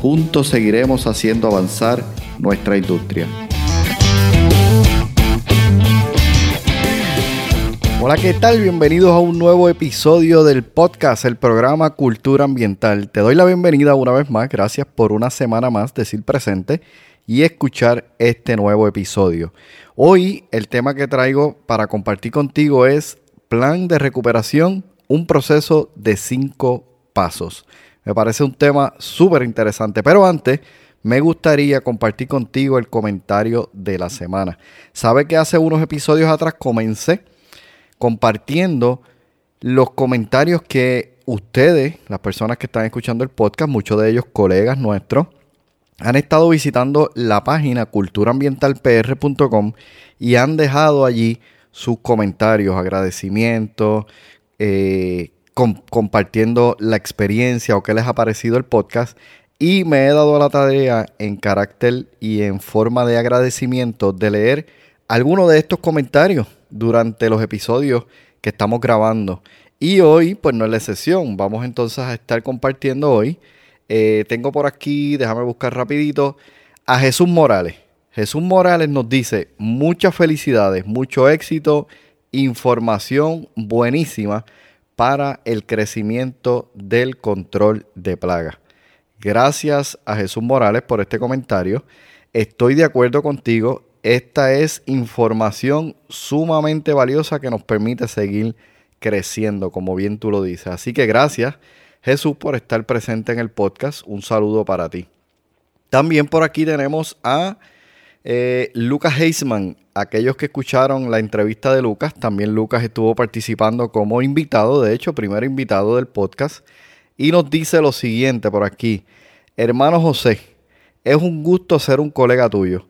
juntos seguiremos haciendo avanzar nuestra industria. Hola, ¿qué tal? Bienvenidos a un nuevo episodio del podcast, el programa Cultura Ambiental. Te doy la bienvenida una vez más, gracias por una semana más decir presente y escuchar este nuevo episodio. Hoy el tema que traigo para compartir contigo es plan de recuperación, un proceso de cinco pasos. Me parece un tema súper interesante, pero antes me gustaría compartir contigo el comentario de la semana. Sabe que hace unos episodios atrás comencé compartiendo los comentarios que ustedes, las personas que están escuchando el podcast, muchos de ellos colegas nuestros, han estado visitando la página culturaambientalpr.com y han dejado allí sus comentarios, agradecimientos, eh, compartiendo la experiencia o qué les ha parecido el podcast. Y me he dado la tarea en carácter y en forma de agradecimiento de leer algunos de estos comentarios durante los episodios que estamos grabando. Y hoy, pues no es la excepción. Vamos entonces a estar compartiendo hoy. Eh, tengo por aquí, déjame buscar rapidito, a Jesús Morales. Jesús Morales nos dice muchas felicidades, mucho éxito, información buenísima para el crecimiento del control de plagas. Gracias a Jesús Morales por este comentario. Estoy de acuerdo contigo esta es información sumamente valiosa que nos permite seguir creciendo, como bien tú lo dices. Así que gracias, Jesús, por estar presente en el podcast. Un saludo para ti. También por aquí tenemos a eh, Lucas Heisman. Aquellos que escucharon la entrevista de Lucas, también Lucas estuvo participando como invitado, de hecho, primer invitado del podcast. Y nos dice lo siguiente por aquí. Hermano José, es un gusto ser un colega tuyo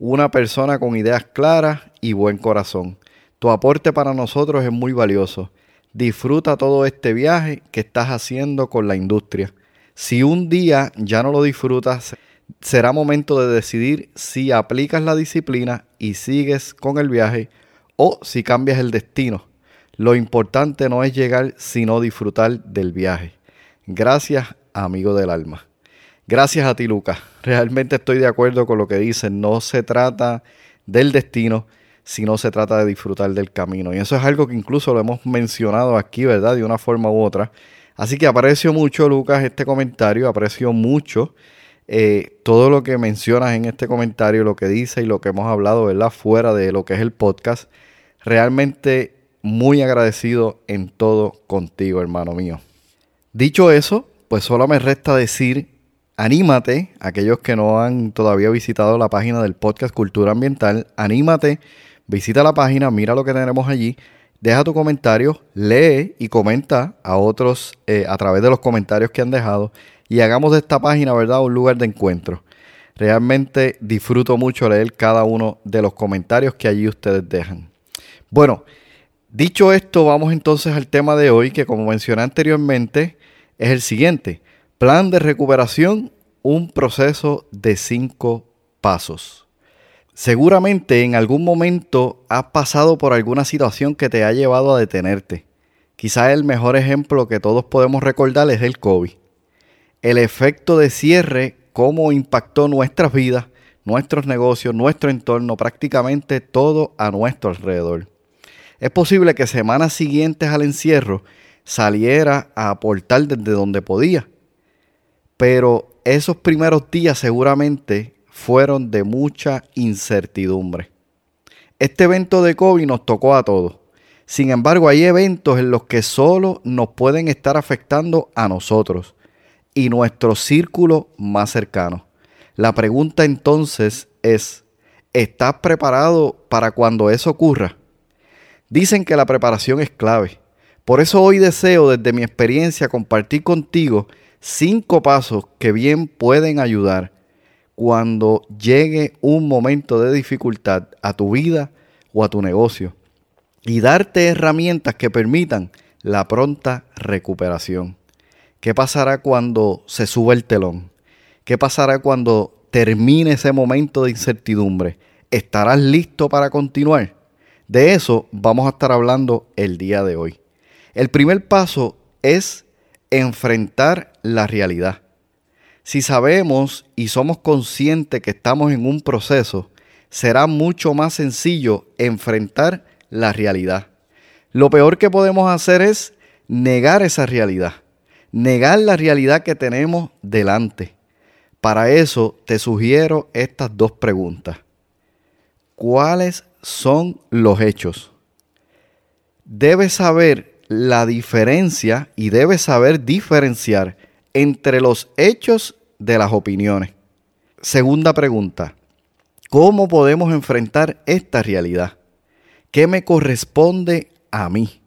una persona con ideas claras y buen corazón. Tu aporte para nosotros es muy valioso. Disfruta todo este viaje que estás haciendo con la industria. Si un día ya no lo disfrutas, será momento de decidir si aplicas la disciplina y sigues con el viaje o si cambias el destino. Lo importante no es llegar, sino disfrutar del viaje. Gracias, amigo del alma. Gracias a ti, Lucas. Realmente estoy de acuerdo con lo que dicen. No se trata del destino, sino se trata de disfrutar del camino. Y eso es algo que incluso lo hemos mencionado aquí, ¿verdad? De una forma u otra. Así que aprecio mucho, Lucas, este comentario. Aprecio mucho eh, todo lo que mencionas en este comentario, lo que dice y lo que hemos hablado, ¿verdad? Fuera de lo que es el podcast. Realmente muy agradecido en todo contigo, hermano mío. Dicho eso, pues solo me resta decir anímate, aquellos que no han todavía visitado la página del podcast Cultura Ambiental, anímate, visita la página, mira lo que tenemos allí, deja tu comentario, lee y comenta a otros eh, a través de los comentarios que han dejado y hagamos de esta página, ¿verdad?, un lugar de encuentro. Realmente disfruto mucho leer cada uno de los comentarios que allí ustedes dejan. Bueno, dicho esto, vamos entonces al tema de hoy, que como mencioné anteriormente, es el siguiente. Plan de recuperación, un proceso de cinco pasos. Seguramente en algún momento has pasado por alguna situación que te ha llevado a detenerte. Quizás el mejor ejemplo que todos podemos recordar es el COVID. El efecto de cierre, cómo impactó nuestras vidas, nuestros negocios, nuestro entorno, prácticamente todo a nuestro alrededor. Es posible que semanas siguientes al encierro saliera a aportar desde donde podía pero esos primeros días seguramente fueron de mucha incertidumbre. Este evento de COVID nos tocó a todos. Sin embargo, hay eventos en los que solo nos pueden estar afectando a nosotros y nuestro círculo más cercano. La pregunta entonces es, ¿estás preparado para cuando eso ocurra? Dicen que la preparación es clave. Por eso hoy deseo desde mi experiencia compartir contigo cinco pasos que bien pueden ayudar cuando llegue un momento de dificultad a tu vida o a tu negocio y darte herramientas que permitan la pronta recuperación. ¿Qué pasará cuando se suba el telón? ¿Qué pasará cuando termine ese momento de incertidumbre? ¿Estarás listo para continuar? De eso vamos a estar hablando el día de hoy. El primer paso es enfrentar la realidad. Si sabemos y somos conscientes que estamos en un proceso, será mucho más sencillo enfrentar la realidad. Lo peor que podemos hacer es negar esa realidad, negar la realidad que tenemos delante. Para eso te sugiero estas dos preguntas. ¿Cuáles son los hechos? Debes saber la diferencia y debes saber diferenciar entre los hechos de las opiniones. Segunda pregunta. ¿Cómo podemos enfrentar esta realidad? ¿Qué me corresponde a mí?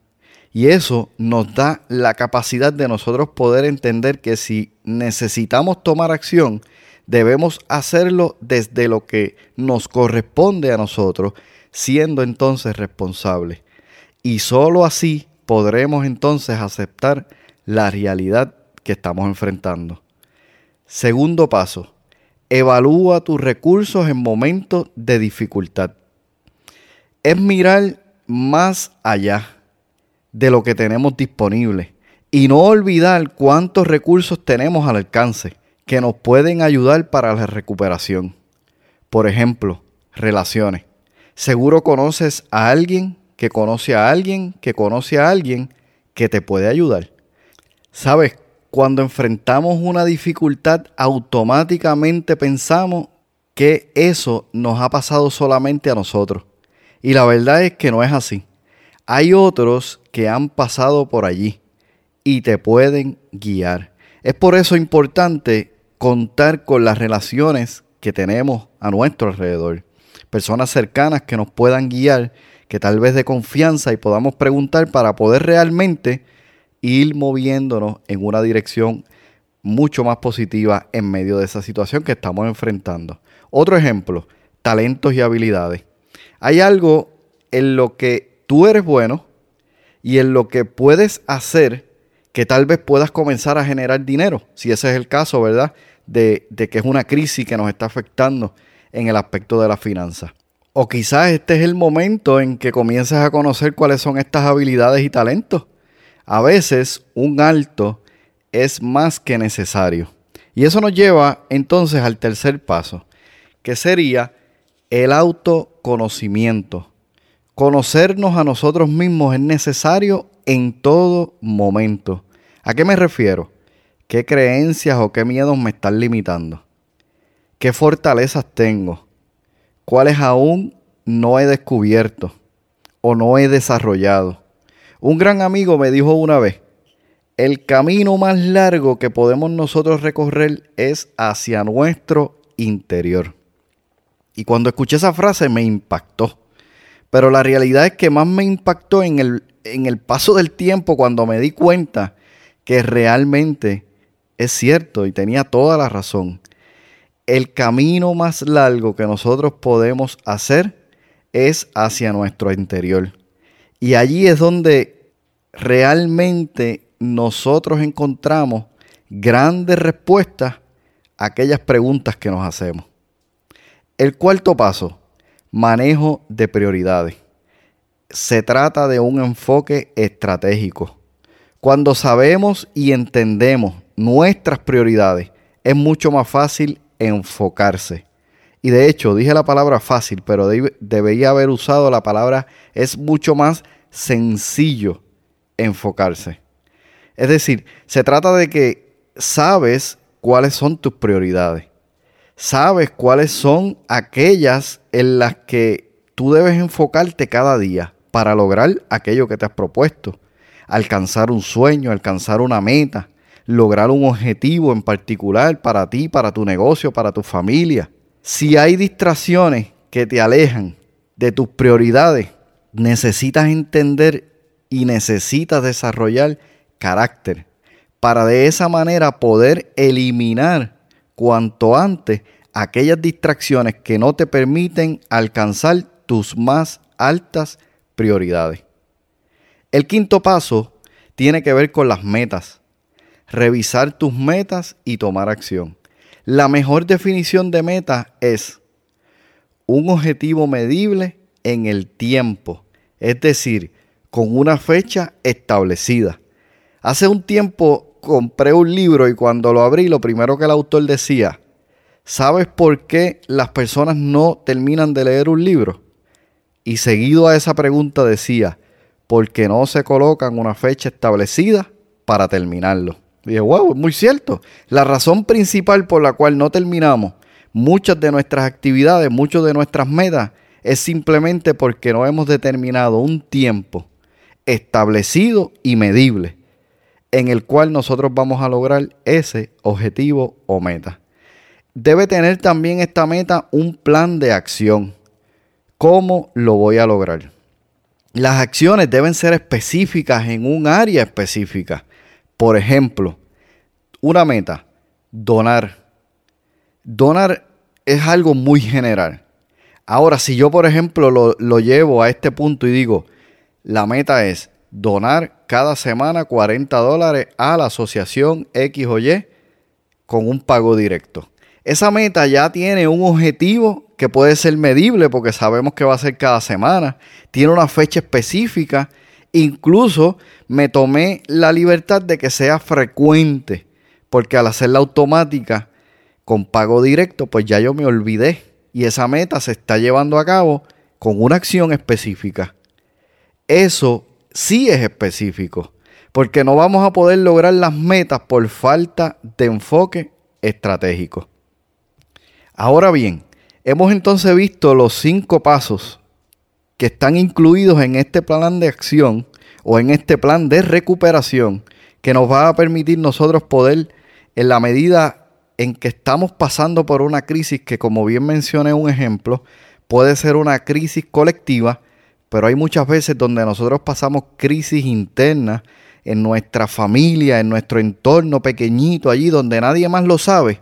Y eso nos da la capacidad de nosotros poder entender que si necesitamos tomar acción, debemos hacerlo desde lo que nos corresponde a nosotros, siendo entonces responsables. Y sólo así podremos entonces aceptar la realidad que estamos enfrentando. Segundo paso, evalúa tus recursos en momentos de dificultad. Es mirar más allá de lo que tenemos disponible y no olvidar cuántos recursos tenemos al alcance que nos pueden ayudar para la recuperación. Por ejemplo, relaciones. Seguro conoces a alguien que conoce a alguien que conoce a alguien que te puede ayudar. Sabes, cuando enfrentamos una dificultad, automáticamente pensamos que eso nos ha pasado solamente a nosotros. Y la verdad es que no es así. Hay otros que han pasado por allí y te pueden guiar. Es por eso importante contar con las relaciones que tenemos a nuestro alrededor. Personas cercanas que nos puedan guiar, que tal vez de confianza y podamos preguntar para poder realmente ir moviéndonos en una dirección mucho más positiva en medio de esa situación que estamos enfrentando. Otro ejemplo, talentos y habilidades. Hay algo en lo que tú eres bueno y en lo que puedes hacer que tal vez puedas comenzar a generar dinero, si ese es el caso, ¿verdad? De, que es una crisis que nos está afectando en el aspecto de la finanza. O quizás este es el momento en que comiences a conocer cuáles son estas habilidades y talentos. A veces un alto es más que necesario. Y eso nos lleva entonces al tercer paso, que sería el autoconocimiento. Conocernos a nosotros mismos es necesario en todo momento. ¿A qué me refiero? ¿Qué creencias o qué miedos me están limitando? ¿Qué fortalezas tengo? ¿Cuáles aún no he descubierto o no he desarrollado? Un gran amigo me dijo una vez, el camino más largo que podemos nosotros recorrer es hacia nuestro interior. Y cuando escuché esa frase me impactó. Pero la realidad es que más me impactó en el, en el paso del tiempo cuando me di cuenta que realmente es cierto y tenía toda la razón. El camino más largo que nosotros podemos hacer es hacia nuestro interior. Y allí es donde realmente nosotros encontramos grandes respuestas a aquellas preguntas que nos hacemos. El cuarto paso, manejo de prioridades. Se trata de un enfoque estratégico. Cuando sabemos y entendemos nuestras prioridades, es mucho más fácil enfocarse. Y de hecho, dije la palabra fácil, pero debería haber usado la palabra es mucho más sencillo enfocarse. Es decir, se trata de que sabes cuáles son tus prioridades sabes cuáles son aquellas en las que tú debes enfocarte cada día para lograr aquello que te has propuesto. Alcanzar un sueño, alcanzar una meta, lograr un objetivo en particular para ti, para tu negocio, para tu familia. Si hay distracciones que te alejan de tus prioridades, necesitas entender y necesitas desarrollar carácter para de esa manera poder eliminar cuanto antes aquellas distracciones que no te permiten alcanzar tus más altas prioridades. El quinto paso tiene que ver con las metas. Revisar tus metas y tomar acción. La mejor definición de meta es un objetivo medible en el tiempo, es decir, con una fecha establecida. Hace un tiempo compré un libro y cuando lo abrí, lo primero que el autor decía, ¿sabes por qué las personas no terminan de leer un libro? Y seguido a esa pregunta decía, porque no se colocan una fecha establecida para terminarlo. Y dije, wow, es muy cierto. La razón principal por la cual no terminamos muchas de nuestras actividades, muchas de nuestras metas, es simplemente porque no hemos determinado un tiempo establecido y medible en el cual nosotros vamos a lograr ese objetivo o meta. Debe tener también esta meta un plan de acción. ¿Cómo lo voy a lograr? Las acciones deben ser específicas en un área específica. Por ejemplo, una meta, donar. Donar es algo muy general. Ahora, si yo, por ejemplo, lo, lo llevo a este punto y digo, la meta es donar cada semana 40 dólares a la asociación X o Y con un pago directo. Esa meta ya tiene un objetivo que puede ser medible porque sabemos que va a ser cada semana. Tiene una fecha específica. Incluso me tomé la libertad de que sea frecuente porque al hacerla automática con pago directo, pues ya yo me olvidé y esa meta se está llevando a cabo con una acción específica. Eso sí es específico, porque no vamos a poder lograr las metas por falta de enfoque estratégico. Ahora bien, hemos entonces visto los cinco pasos que están incluidos en este plan de acción o en este plan de recuperación que nos va a permitir nosotros poder, en la medida en que estamos pasando por una crisis que, como bien mencioné un ejemplo, puede ser una crisis colectiva, pero hay muchas veces donde nosotros pasamos crisis internas en nuestra familia, en nuestro entorno pequeñito, allí donde nadie más lo sabe.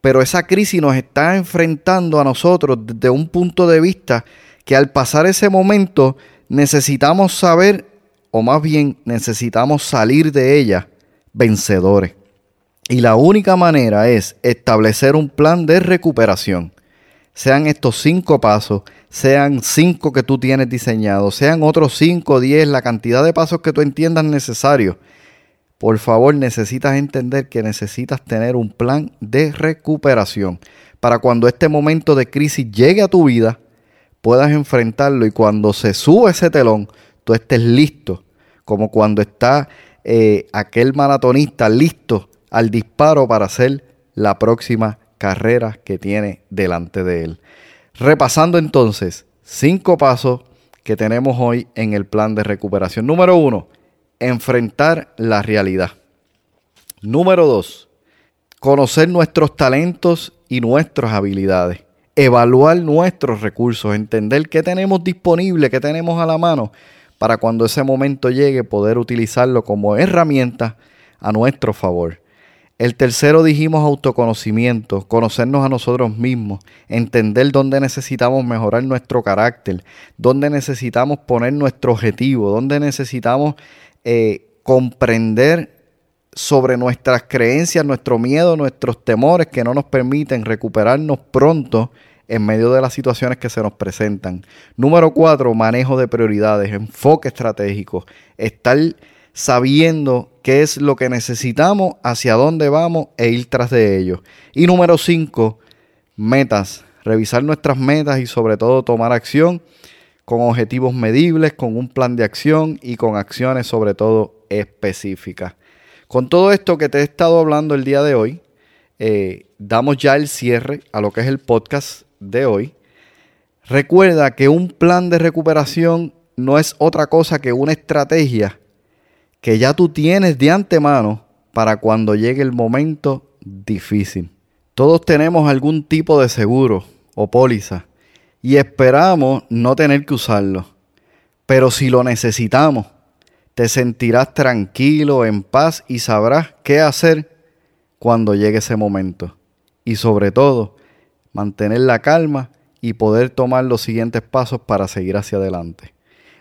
Pero esa crisis nos está enfrentando a nosotros desde un punto de vista que al pasar ese momento necesitamos saber, o más bien necesitamos salir de ella vencedores. Y la única manera es establecer un plan de recuperación. Sean estos cinco pasos sean cinco que tú tienes diseñados, sean otros cinco, diez, la cantidad de pasos que tú entiendas necesario. Por favor, necesitas entender que necesitas tener un plan de recuperación para cuando este momento de crisis llegue a tu vida, puedas enfrentarlo y cuando se sube ese telón, tú estés listo, como cuando está eh, aquel maratonista listo al disparo para hacer la próxima carrera que tiene delante de él. Repasando entonces, cinco pasos que tenemos hoy en el plan de recuperación. Número uno, enfrentar la realidad. Número dos, conocer nuestros talentos y nuestras habilidades. Evaluar nuestros recursos, entender qué tenemos disponible, qué tenemos a la mano, para cuando ese momento llegue poder utilizarlo como herramienta a nuestro favor. El tercero dijimos autoconocimiento, conocernos a nosotros mismos, entender dónde necesitamos mejorar nuestro carácter, dónde necesitamos poner nuestro objetivo, dónde necesitamos eh, comprender sobre nuestras creencias, nuestro miedo, nuestros temores que no nos permiten recuperarnos pronto en medio de las situaciones que se nos presentan. Número cuatro, manejo de prioridades, enfoque estratégico, estar sabiendo qué es lo que necesitamos, hacia dónde vamos e ir tras de ello. Y número 5, metas. Revisar nuestras metas y sobre todo tomar acción con objetivos medibles, con un plan de acción y con acciones sobre todo específicas. Con todo esto que te he estado hablando el día de hoy, eh, damos ya el cierre a lo que es el podcast de hoy. Recuerda que un plan de recuperación no es otra cosa que una estrategia que ya tú tienes de antemano para cuando llegue el momento difícil. Todos tenemos algún tipo de seguro o póliza y esperamos no tener que usarlo. Pero si lo necesitamos, te sentirás tranquilo, en paz y sabrás qué hacer cuando llegue ese momento. Y sobre todo, mantener la calma y poder tomar los siguientes pasos para seguir hacia adelante.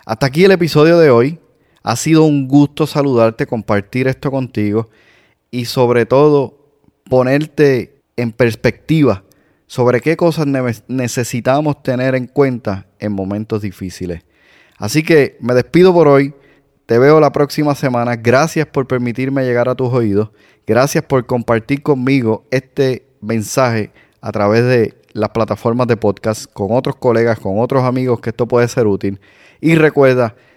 Hasta aquí el episodio de hoy. Ha sido un gusto saludarte, compartir esto contigo y sobre todo ponerte en perspectiva sobre qué cosas necesitamos tener en cuenta en momentos difíciles. Así que me despido por hoy. Te veo la próxima semana. Gracias por permitirme llegar a tus oídos. Gracias por compartir conmigo este mensaje a través de las plataformas de podcast con otros colegas, con otros amigos que esto puede ser útil. Y recuerda